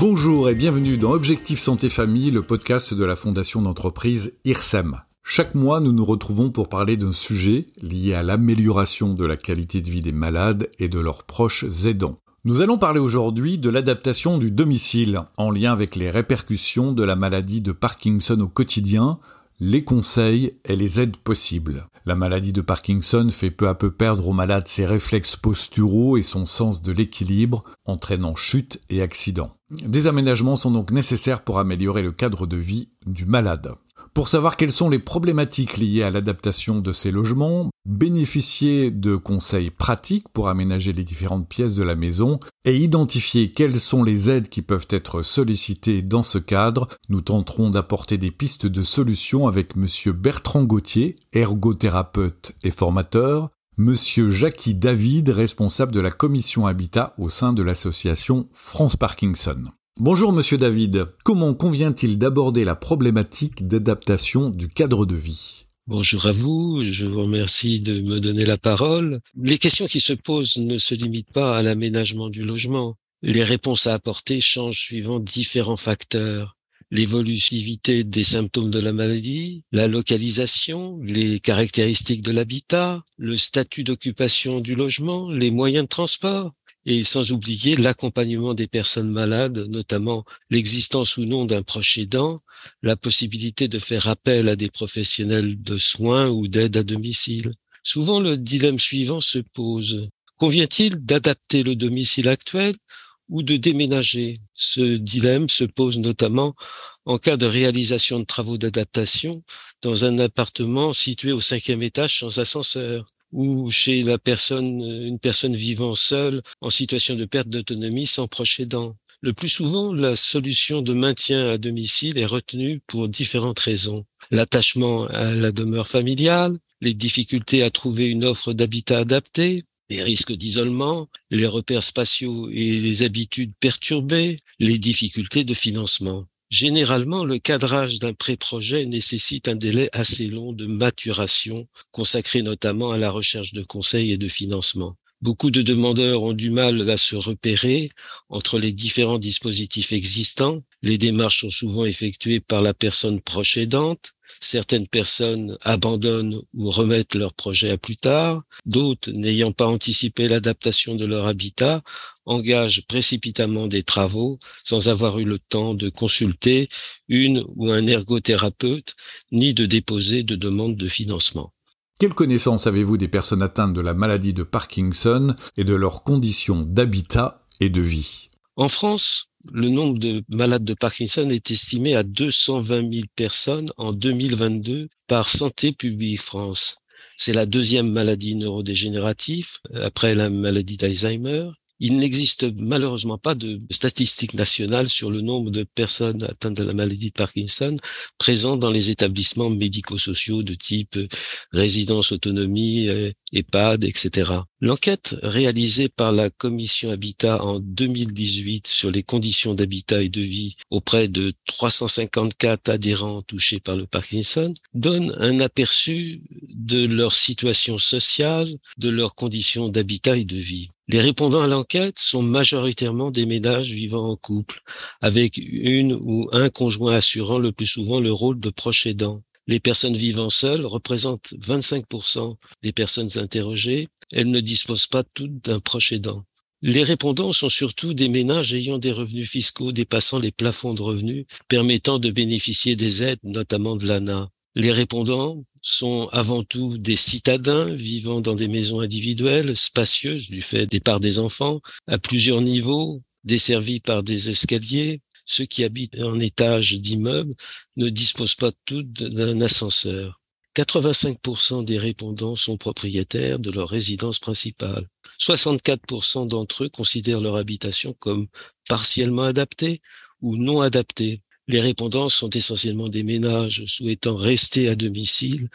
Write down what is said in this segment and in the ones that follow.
Bonjour et bienvenue dans Objectif Santé Famille, le podcast de la fondation d'entreprise IRSEM. Chaque mois, nous nous retrouvons pour parler d'un sujet lié à l'amélioration de la qualité de vie des malades et de leurs proches aidants. Nous allons parler aujourd'hui de l'adaptation du domicile en lien avec les répercussions de la maladie de Parkinson au quotidien, les conseils et les aides possibles. La maladie de Parkinson fait peu à peu perdre au malade ses réflexes posturaux et son sens de l'équilibre, entraînant chute et accidents. Des aménagements sont donc nécessaires pour améliorer le cadre de vie du malade. Pour savoir quelles sont les problématiques liées à l'adaptation de ces logements, bénéficier de conseils pratiques pour aménager les différentes pièces de la maison et identifier quelles sont les aides qui peuvent être sollicitées dans ce cadre, nous tenterons d'apporter des pistes de solutions avec monsieur Bertrand Gauthier, ergothérapeute et formateur, monsieur Jackie David, responsable de la commission habitat au sein de l'association France Parkinson. Bonjour Monsieur David, comment convient-il d'aborder la problématique d'adaptation du cadre de vie? Bonjour à vous, je vous remercie de me donner la parole. Les questions qui se posent ne se limitent pas à l'aménagement du logement. Les réponses à apporter changent suivant différents facteurs. L'évolutivité des symptômes de la maladie, la localisation, les caractéristiques de l'habitat, le statut d'occupation du logement, les moyens de transport, et sans oublier l'accompagnement des personnes malades, notamment l'existence ou non d'un proche aidant, la possibilité de faire appel à des professionnels de soins ou d'aide à domicile. Souvent, le dilemme suivant se pose. Convient-il d'adapter le domicile actuel ou de déménager? Ce dilemme se pose notamment en cas de réalisation de travaux d'adaptation dans un appartement situé au cinquième étage sans ascenseur ou chez la personne, une personne vivant seule en situation de perte d'autonomie sans proche aidant. Le plus souvent, la solution de maintien à domicile est retenue pour différentes raisons. L'attachement à la demeure familiale, les difficultés à trouver une offre d'habitat adapté, les risques d'isolement, les repères spatiaux et les habitudes perturbées, les difficultés de financement. Généralement, le cadrage d'un pré-projet nécessite un délai assez long de maturation, consacré notamment à la recherche de conseils et de financement. Beaucoup de demandeurs ont du mal à se repérer entre les différents dispositifs existants. Les démarches sont souvent effectuées par la personne proche aidante. Certaines personnes abandonnent ou remettent leur projet à plus tard. D'autres, n'ayant pas anticipé l'adaptation de leur habitat, engagent précipitamment des travaux sans avoir eu le temps de consulter une ou un ergothérapeute, ni de déposer de demande de financement. Quelle connaissance avez-vous des personnes atteintes de la maladie de Parkinson et de leurs conditions d'habitat et de vie? En France, le nombre de malades de Parkinson est estimé à 220 000 personnes en 2022 par Santé publique France. C'est la deuxième maladie neurodégénérative après la maladie d'Alzheimer il n'existe malheureusement pas de statistiques nationales sur le nombre de personnes atteintes de la maladie de Parkinson présentes dans les établissements médico-sociaux de type résidence autonomie, euh, EHPAD, etc. L'enquête réalisée par la commission Habitat en 2018 sur les conditions d'habitat et de vie auprès de 354 adhérents touchés par le Parkinson donne un aperçu de leur situation sociale, de leurs conditions d'habitat et de vie. Les répondants à l'enquête sont majoritairement des ménages vivant en couple, avec une ou un conjoint assurant le plus souvent le rôle de proche aidant. Les personnes vivant seules représentent 25% des personnes interrogées. Elles ne disposent pas toutes d'un proche aidant. Les répondants sont surtout des ménages ayant des revenus fiscaux dépassant les plafonds de revenus permettant de bénéficier des aides, notamment de l'ANA. Les répondants sont avant tout des citadins vivant dans des maisons individuelles, spacieuses du fait des parts des enfants, à plusieurs niveaux, desservis par des escaliers. Ceux qui habitent en étage d'immeubles ne disposent pas tous d'un ascenseur. 85% des répondants sont propriétaires de leur résidence principale. 64% d'entre eux considèrent leur habitation comme partiellement adaptée ou non adaptée. Les répondants sont essentiellement des ménages souhaitant rester à domicile,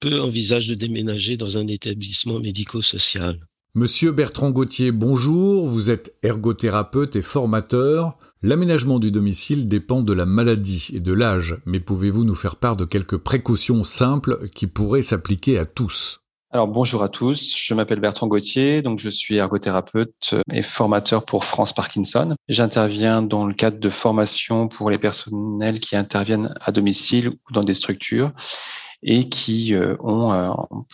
peu envisagent de déménager dans un établissement médico-social. Monsieur Bertrand Gauthier, bonjour, vous êtes ergothérapeute et formateur. L'aménagement du domicile dépend de la maladie et de l'âge, mais pouvez-vous nous faire part de quelques précautions simples qui pourraient s'appliquer à tous? Alors bonjour à tous, je m'appelle Bertrand Gauthier, donc je suis ergothérapeute et formateur pour France Parkinson. J'interviens dans le cadre de formation pour les personnels qui interviennent à domicile ou dans des structures et qui euh, ont euh,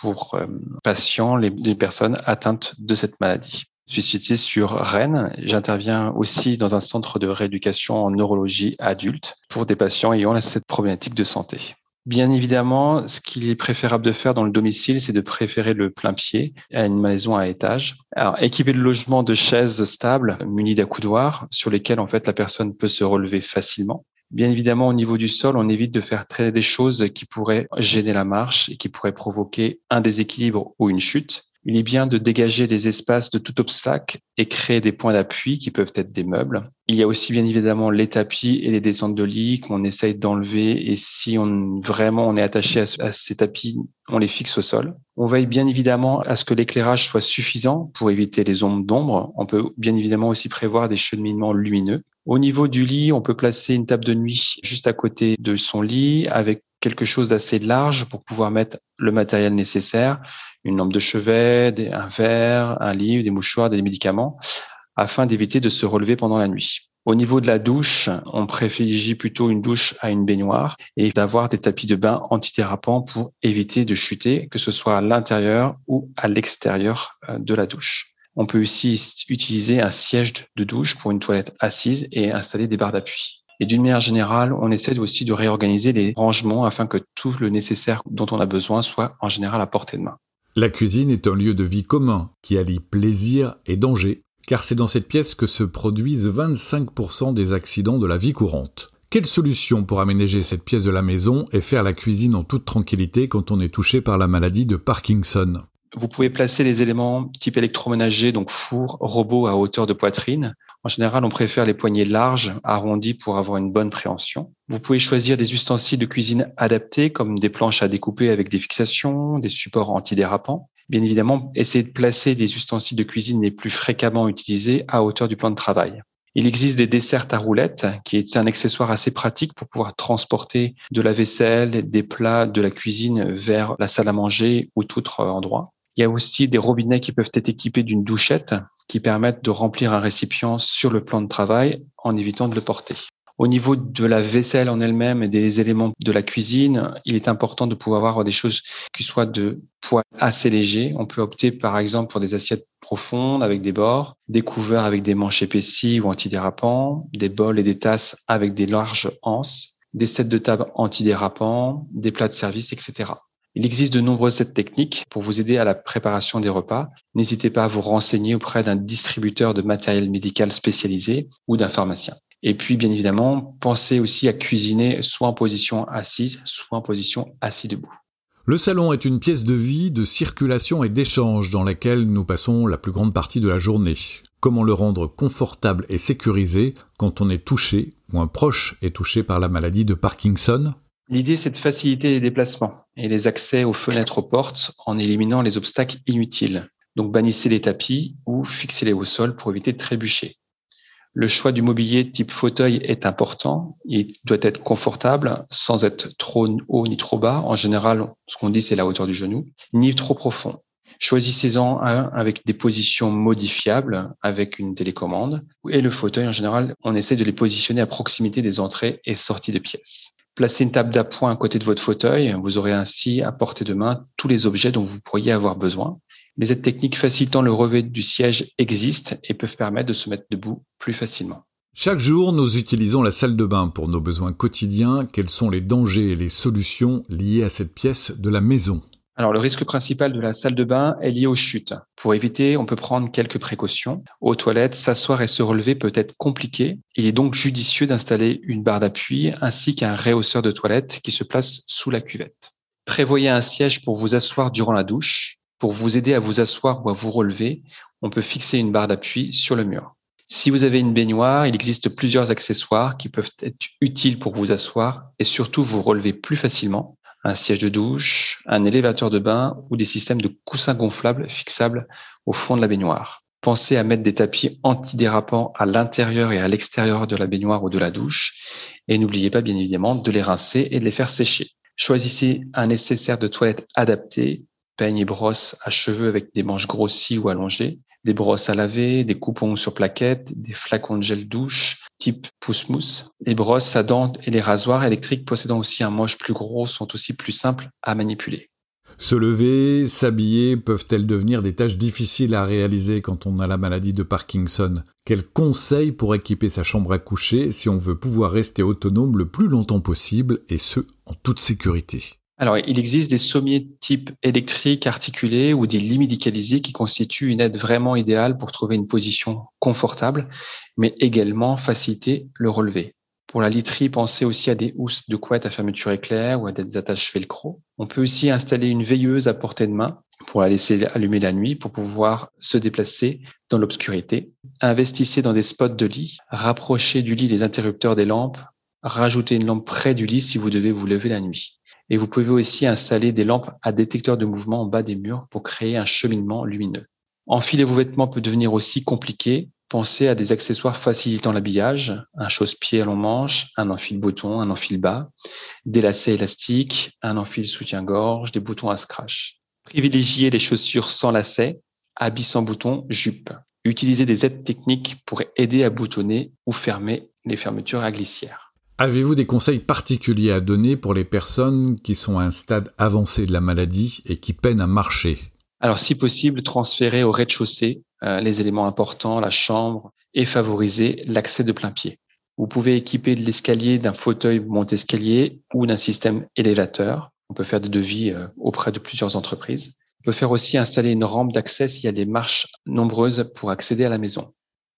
pour euh, patients les, personnes atteintes de cette maladie. Je suis situé sur Rennes. J'interviens aussi dans un centre de rééducation en neurologie adulte pour des patients ayant cette problématique de santé. Bien évidemment, ce qu'il est préférable de faire dans le domicile, c'est de préférer le plein pied à une maison à étage. Alors, équiper le logement de chaises stables munies d'accoudoirs sur lesquelles en fait la personne peut se relever facilement. Bien évidemment, au niveau du sol, on évite de faire traîner des choses qui pourraient gêner la marche et qui pourraient provoquer un déséquilibre ou une chute il est bien de dégager des espaces de tout obstacle et créer des points d'appui qui peuvent être des meubles. Il y a aussi bien évidemment les tapis et les descentes de lit qu'on essaye d'enlever et si on vraiment on est attaché à, ces tapis, on les fixe au sol. On veille bien évidemment à ce que l'éclairage soit suffisant pour éviter les ombres d'ombre. On peut bien évidemment aussi prévoir des cheminements lumineux. Au niveau du lit, on peut placer une table de nuit juste à côté de son lit avec quelque chose d'assez large pour pouvoir mettre le matériel nécessaire, une lampe de chevet, un verre, un livre, des mouchoirs, des médicaments, afin d'éviter de se relever pendant la nuit. Au niveau de la douche, on privilégie plutôt une douche à une baignoire et d'avoir des tapis de bain antidérapants pour éviter de chuter, que ce soit à l'intérieur ou à l'extérieur euh, de la douche. On peut aussi utiliser un siège de douche pour une toilette assise et installer des barres d'appui. Et d'une manière générale, on essaie aussi de réorganiser les rangements afin que tout le nécessaire dont on a besoin soit en général à portée de main. La cuisine est un lieu de vie commun qui allie plaisir et danger, car c'est dans cette pièce que se produisent 25% des accidents de la vie courante. Quelle solution pour aménager cette pièce de la maison et faire la cuisine en toute tranquillité quand on est touché par la maladie de Parkinson? Vous pouvez placer les éléments type électroménager, donc four, robot à hauteur de poitrine. En général, on préfère les poignées larges, arrondies pour avoir une bonne préhension. Vous pouvez choisir des ustensiles de cuisine adaptés, comme des planches à découper avec des fixations, des supports antidérapants. Bien évidemment, essayez de placer des ustensiles de cuisine les plus fréquemment utilisés à hauteur du plan de travail. Il existe des dessertes à roulettes, qui est un accessoire assez pratique pour pouvoir transporter de la vaisselle, des plats de la cuisine vers la salle à manger ou tout autre endroit. Il y a aussi des robinets qui peuvent être équipés d'une douchette qui permettent de remplir un récipient sur le plan de travail en évitant de le porter. Au niveau de la vaisselle en elle-même et des éléments de la cuisine, il est important de pouvoir avoir des choses qui soient de poids assez léger. On peut opter par exemple pour des assiettes profondes avec des bords, des couverts avec des manches épaissies ou antidérapants, des bols et des tasses avec des larges anses, des sets de table antidérapants, des plats de service, etc. Il existe de nombreuses techniques pour vous aider à la préparation des repas. N'hésitez pas à vous renseigner auprès d'un distributeur de matériel médical spécialisé ou d'un pharmacien. Et puis, bien évidemment, pensez aussi à cuisiner soit en position assise, soit en position assis debout. Le salon est une pièce de vie, de circulation et d'échange dans laquelle nous passons la plus grande partie de la journée. Comment le rendre confortable et sécurisé quand on est touché ou un proche est touché par la maladie de Parkinson? L'idée, c'est de faciliter les déplacements et les accès aux fenêtres aux portes en éliminant les obstacles inutiles. Donc, bannissez les tapis ou fixez-les au sol pour éviter de trébucher. Le choix du mobilier type fauteuil est important. Il doit être confortable sans être trop haut ni trop bas. En général, ce qu'on dit, c'est la hauteur du genou, ni trop profond. Choisissez-en un avec des positions modifiables avec une télécommande. Et le fauteuil, en général, on essaie de les positionner à proximité des entrées et sorties de pièces. Placez une table d'appoint à côté de votre fauteuil. Vous aurez ainsi à portée de main tous les objets dont vous pourriez avoir besoin. Les aides techniques facilitant le revêt du siège existent et peuvent permettre de se mettre debout plus facilement. Chaque jour, nous utilisons la salle de bain pour nos besoins quotidiens. Quels sont les dangers et les solutions liées à cette pièce de la maison? Alors, le risque principal de la salle de bain est lié aux chutes. Pour éviter, on peut prendre quelques précautions. Aux toilettes, s'asseoir et se relever peut être compliqué. Il est donc judicieux d'installer une barre d'appui ainsi qu'un réhausseur de toilette qui se place sous la cuvette. Prévoyez un siège pour vous asseoir durant la douche. Pour vous aider à vous asseoir ou à vous relever, on peut fixer une barre d'appui sur le mur. Si vous avez une baignoire, il existe plusieurs accessoires qui peuvent être utiles pour vous asseoir et surtout vous relever plus facilement un siège de douche, un élévateur de bain ou des systèmes de coussins gonflables fixables au fond de la baignoire. Pensez à mettre des tapis antidérapants à l'intérieur et à l'extérieur de la baignoire ou de la douche. Et n'oubliez pas, bien évidemment, de les rincer et de les faire sécher. Choisissez un nécessaire de toilette adapté, peigne et brosse à cheveux avec des manches grossies ou allongées, des brosses à laver, des coupons sur plaquettes, des flacons de gel douche type pousse-mousse. Les brosses à dents et les rasoirs électriques possédant aussi un manche plus gros sont aussi plus simples à manipuler. Se lever, s'habiller peuvent-elles devenir des tâches difficiles à réaliser quand on a la maladie de Parkinson? Quels conseils pour équiper sa chambre à coucher si on veut pouvoir rester autonome le plus longtemps possible et ce, en toute sécurité? Alors, il existe des sommiers type électrique articulés ou des lits médicalisés qui constituent une aide vraiment idéale pour trouver une position confortable, mais également faciliter le relevé. Pour la literie, pensez aussi à des housses de couette à fermeture éclair ou à des attaches velcro. On peut aussi installer une veilleuse à portée de main pour la laisser allumer la nuit pour pouvoir se déplacer dans l'obscurité. Investissez dans des spots de lit, rapprochez du lit les interrupteurs des lampes, rajoutez une lampe près du lit si vous devez vous lever la nuit. Et vous pouvez aussi installer des lampes à détecteur de mouvement en bas des murs pour créer un cheminement lumineux. Enfiler vos vêtements peut devenir aussi compliqué. Pensez à des accessoires facilitant l'habillage, un chausse-pied à long manche, un enfil bouton, un enfil bas, des lacets élastiques, un enfil soutien-gorge, des boutons à scratch. Privilégiez les chaussures sans lacets, habits sans boutons, jupe. Utilisez des aides techniques pour aider à boutonner ou fermer les fermetures à glissière. Avez-vous des conseils particuliers à donner pour les personnes qui sont à un stade avancé de la maladie et qui peinent à marcher? Alors, si possible, transférer au rez-de-chaussée euh, les éléments importants, la chambre, et favoriser l'accès de plein pied. Vous pouvez équiper de l'escalier d'un fauteuil monte-escalier ou d'un système élévateur. On peut faire des devis euh, auprès de plusieurs entreprises. On peut faire aussi installer une rampe d'accès s'il y a des marches nombreuses pour accéder à la maison.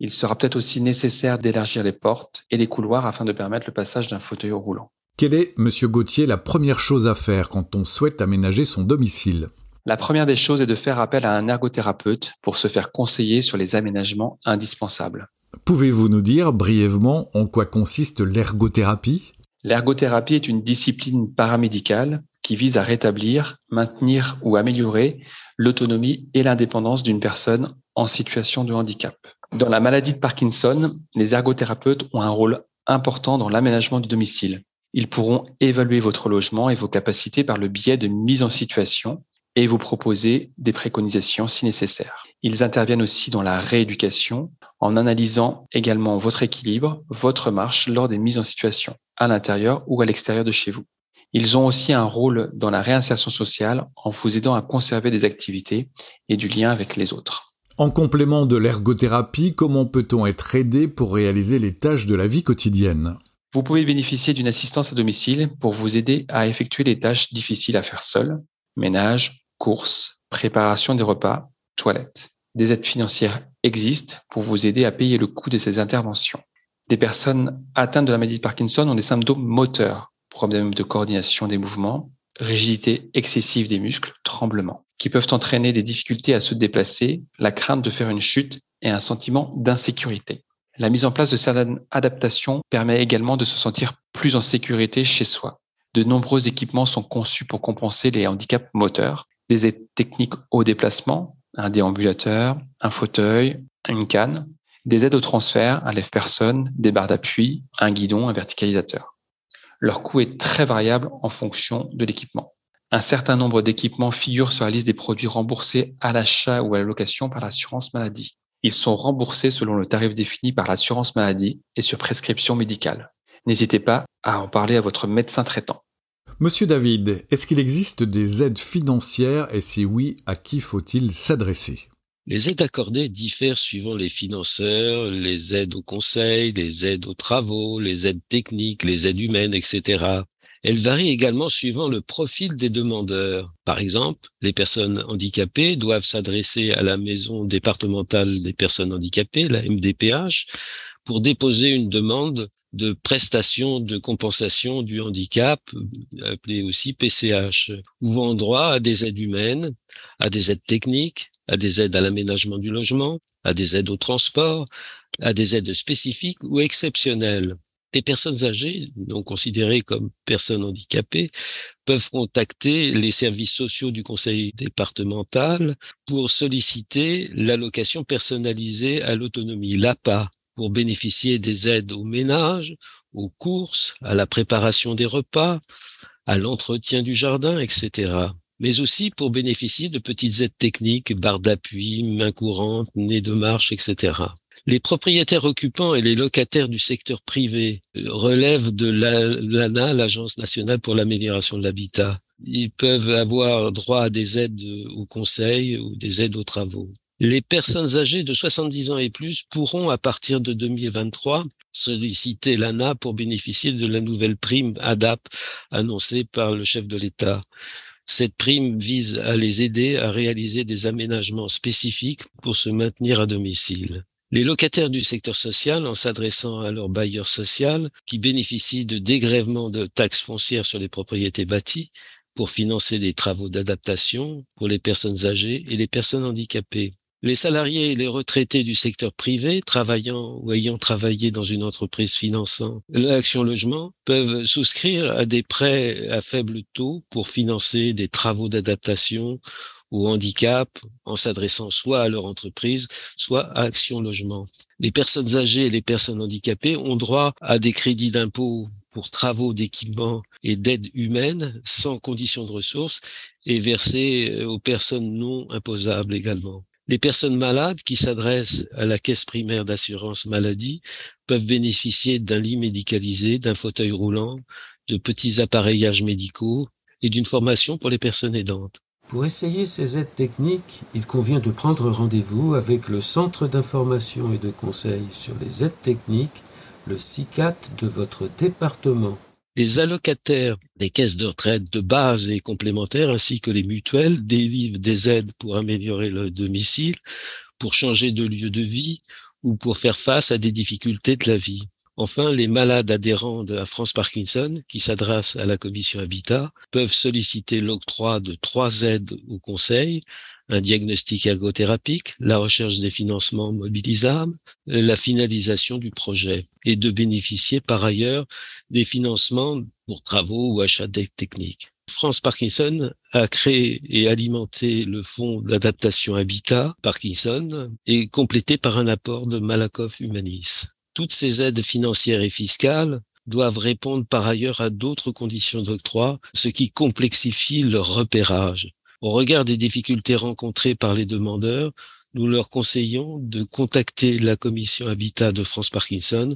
Il sera peut-être aussi nécessaire d'élargir les portes et les couloirs afin de permettre le passage d'un fauteuil roulant. Quelle est, Monsieur Gauthier, la première chose à faire quand on souhaite aménager son domicile? La première des choses est de faire appel à un ergothérapeute pour se faire conseiller sur les aménagements indispensables. Pouvez-vous nous dire brièvement en quoi consiste l'ergothérapie? L'ergothérapie est une discipline paramédicale qui vise à rétablir, maintenir ou améliorer l'autonomie et l'indépendance d'une personne en situation de handicap. Dans la maladie de Parkinson, les ergothérapeutes ont un rôle important dans l'aménagement du domicile. Ils pourront évaluer votre logement et vos capacités par le biais de mise en situation et vous proposer des préconisations si nécessaire. Ils interviennent aussi dans la rééducation en analysant également votre équilibre, votre marche lors des mises en situation, à l'intérieur ou à l'extérieur de chez vous. Ils ont aussi un rôle dans la réinsertion sociale en vous aidant à conserver des activités et du lien avec les autres. En complément de l'ergothérapie, comment peut-on être aidé pour réaliser les tâches de la vie quotidienne? Vous pouvez bénéficier d'une assistance à domicile pour vous aider à effectuer les tâches difficiles à faire seul, ménage, courses, préparation des repas, toilettes. Des aides financières existent pour vous aider à payer le coût de ces interventions. Des personnes atteintes de la maladie de Parkinson ont des symptômes moteurs, problèmes de coordination des mouvements, rigidité excessive des muscles, tremblement qui peuvent entraîner des difficultés à se déplacer, la crainte de faire une chute et un sentiment d'insécurité. La mise en place de certaines adaptations permet également de se sentir plus en sécurité chez soi. De nombreux équipements sont conçus pour compenser les handicaps moteurs, des aides techniques au déplacement, un déambulateur, un fauteuil, une canne, des aides au transfert, un lève-personne, des barres d'appui, un guidon, un verticalisateur. Leur coût est très variable en fonction de l'équipement. Un certain nombre d'équipements figurent sur la liste des produits remboursés à l'achat ou à la location par l'assurance maladie. Ils sont remboursés selon le tarif défini par l'assurance maladie et sur prescription médicale. N'hésitez pas à en parler à votre médecin traitant. Monsieur David, est-ce qu'il existe des aides financières et si oui, à qui faut-il s'adresser? Les aides accordées diffèrent suivant les financeurs, les aides au conseil, les aides aux travaux, les aides techniques, les aides humaines, etc. Elle varie également suivant le profil des demandeurs. Par exemple, les personnes handicapées doivent s'adresser à la maison départementale des personnes handicapées, la MDPH, pour déposer une demande de prestation de compensation du handicap, appelée aussi PCH, ouvrant droit à des aides humaines, à des aides techniques, à des aides à l'aménagement du logement, à des aides au transport, à des aides spécifiques ou exceptionnelles des personnes âgées, non considérées comme personnes handicapées, peuvent contacter les services sociaux du conseil départemental pour solliciter l'allocation personnalisée à l'autonomie, l'APA, pour bénéficier des aides au ménage, aux courses, à la préparation des repas, à l'entretien du jardin, etc. mais aussi pour bénéficier de petites aides techniques, barres d'appui, main courante, nez de marche, etc. Les propriétaires occupants et les locataires du secteur privé relèvent de l'ANA, l'Agence nationale pour l'amélioration de l'habitat. Ils peuvent avoir droit à des aides au conseil ou des aides aux travaux. Les personnes âgées de 70 ans et plus pourront, à partir de 2023, solliciter l'ANA pour bénéficier de la nouvelle prime ADAP annoncée par le chef de l'État. Cette prime vise à les aider à réaliser des aménagements spécifiques pour se maintenir à domicile. Les locataires du secteur social, en s'adressant à leur bailleur social, qui bénéficient de dégrèvements de taxes foncières sur les propriétés bâties pour financer des travaux d'adaptation pour les personnes âgées et les personnes handicapées. Les salariés et les retraités du secteur privé travaillant ou ayant travaillé dans une entreprise finançant l'action logement peuvent souscrire à des prêts à faible taux pour financer des travaux d'adaptation ou handicap en s'adressant soit à leur entreprise, soit à Action Logement. Les personnes âgées et les personnes handicapées ont droit à des crédits d'impôt pour travaux d'équipement et d'aide humaine sans condition de ressources et versés aux personnes non imposables également. Les personnes malades qui s'adressent à la caisse primaire d'assurance maladie peuvent bénéficier d'un lit médicalisé, d'un fauteuil roulant, de petits appareillages médicaux et d'une formation pour les personnes aidantes. Pour essayer ces aides techniques, il convient de prendre rendez-vous avec le Centre d'information et de conseil sur les aides techniques, le CICAT de votre département. Les allocataires des caisses de retraite de base et complémentaires ainsi que les mutuelles délivrent des aides pour améliorer le domicile, pour changer de lieu de vie ou pour faire face à des difficultés de la vie. Enfin, les malades adhérents de la France Parkinson qui s'adressent à la commission Habitat peuvent solliciter l'octroi de trois aides au conseil, un diagnostic ergothérapique, la recherche des financements mobilisables, la finalisation du projet et de bénéficier par ailleurs des financements pour travaux ou achats d'aide techniques. France Parkinson a créé et alimenté le fonds d'adaptation Habitat Parkinson et complété par un apport de Malakoff Humanis. Toutes ces aides financières et fiscales doivent répondre par ailleurs à d'autres conditions d'octroi, ce qui complexifie leur repérage. Au regard des difficultés rencontrées par les demandeurs, nous leur conseillons de contacter la commission Habitat de France Parkinson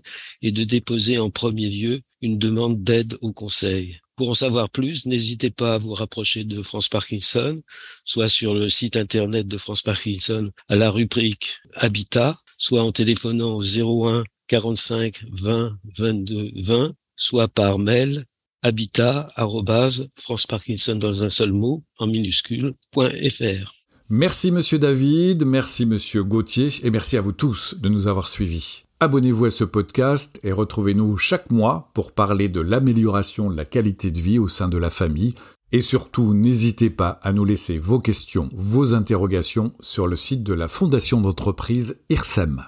et de déposer en premier lieu une demande d'aide au conseil. Pour en savoir plus, n'hésitez pas à vous rapprocher de France Parkinson, soit sur le site internet de France Parkinson à la rubrique Habitat, soit en téléphonant au 01 45 20 22 20, soit par mail habitat France Parkinson dans un seul mot en minuscule.fr. Merci Monsieur David, merci Monsieur Gauthier et merci à vous tous de nous avoir suivis. Abonnez-vous à ce podcast et retrouvez-nous chaque mois pour parler de l'amélioration de la qualité de vie au sein de la famille. Et surtout, n'hésitez pas à nous laisser vos questions, vos interrogations sur le site de la Fondation d'entreprise IRSEM.